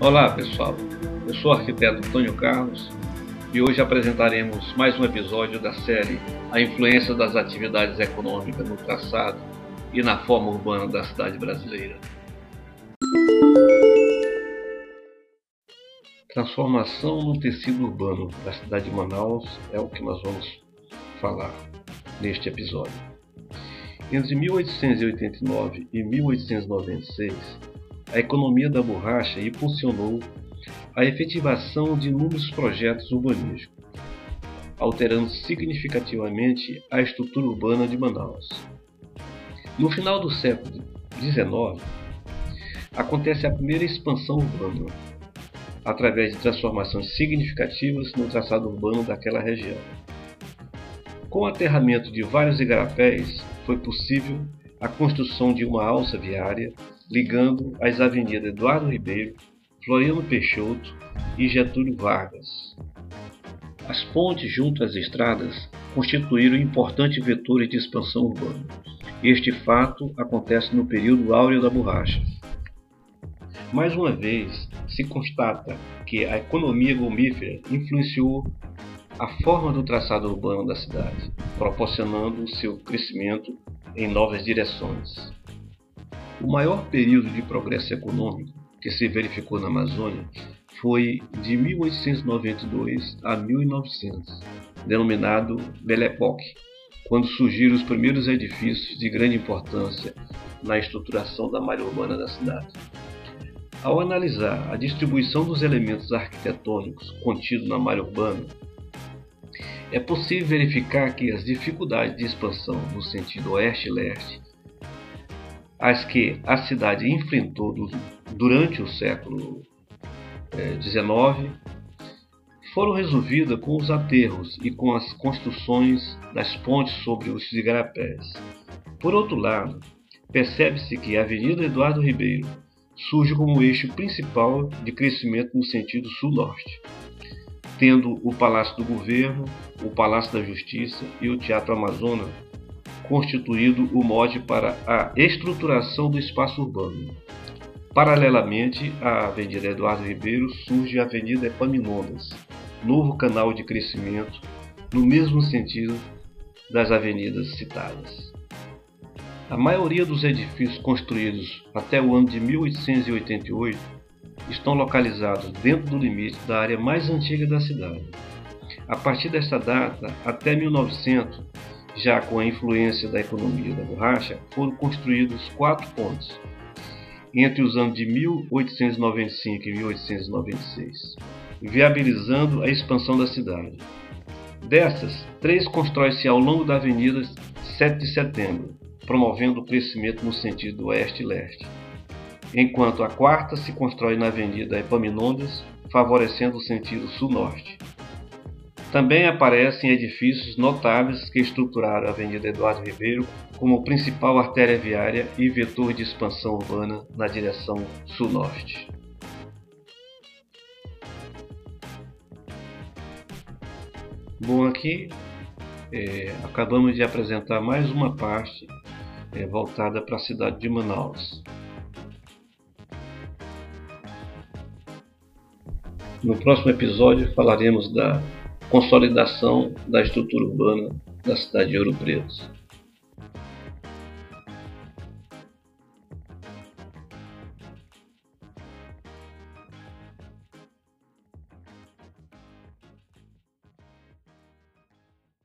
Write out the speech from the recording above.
Olá pessoal, eu sou o arquiteto Antônio Carlos e hoje apresentaremos mais um episódio da série A influência das atividades econômicas no traçado e na forma urbana da cidade brasileira. Transformação no tecido urbano da cidade de Manaus é o que nós vamos falar neste episódio. Entre 1889 e 1896, a economia da borracha impulsionou a efetivação de inúmeros projetos urbanísticos, alterando significativamente a estrutura urbana de Manaus. No final do século XIX, acontece a primeira expansão urbana, através de transformações significativas no traçado urbano daquela região. Com o aterramento de vários igarapés, foi possível a construção de uma alça viária ligando as avenidas Eduardo Ribeiro, Floriano Peixoto e Getúlio Vargas. As pontes junto às estradas constituíram importantes vetores de expansão urbana. Este fato acontece no período áureo da borracha. Mais uma vez, se constata que a economia gomífera influenciou a forma do traçado urbano da cidade, proporcionando seu crescimento em novas direções. O maior período de progresso econômico que se verificou na Amazônia foi de 1892 a 1900, denominado Belle Époque, quando surgiram os primeiros edifícios de grande importância na estruturação da malha urbana da cidade. Ao analisar a distribuição dos elementos arquitetônicos contidos na malha urbana, é possível verificar que as dificuldades de expansão no sentido oeste-leste as que a cidade enfrentou durante o século XIX eh, foram resolvidas com os aterros e com as construções das pontes sobre os igarapés. Por outro lado, percebe-se que a Avenida Eduardo Ribeiro surge como eixo principal de crescimento no sentido sul-norte, tendo o Palácio do Governo, o Palácio da Justiça e o Teatro Amazonas constituído o mote para a estruturação do espaço urbano. Paralelamente à Avenida Eduardo Ribeiro surge a Avenida Epaminondas, novo canal de crescimento no mesmo sentido das avenidas citadas. A maioria dos edifícios construídos até o ano de 1888 estão localizados dentro do limite da área mais antiga da cidade. A partir desta data, até 1900, já com a influência da economia da borracha, foram construídos quatro pontes entre os anos de 1895 e 1896, viabilizando a expansão da cidade. Dessas, três constroem-se ao longo da Avenida 7 de Setembro, promovendo o crescimento no sentido oeste-leste, enquanto a quarta se constrói na Avenida Epaminondas, favorecendo o sentido sul-norte. Também aparecem edifícios notáveis que estruturaram a Avenida Eduardo Ribeiro como principal artéria viária e vetor de expansão urbana na direção sul-norte. Bom, aqui é, acabamos de apresentar mais uma parte é, voltada para a cidade de Manaus. No próximo episódio falaremos da consolidação da estrutura urbana da cidade de Ouro Preto.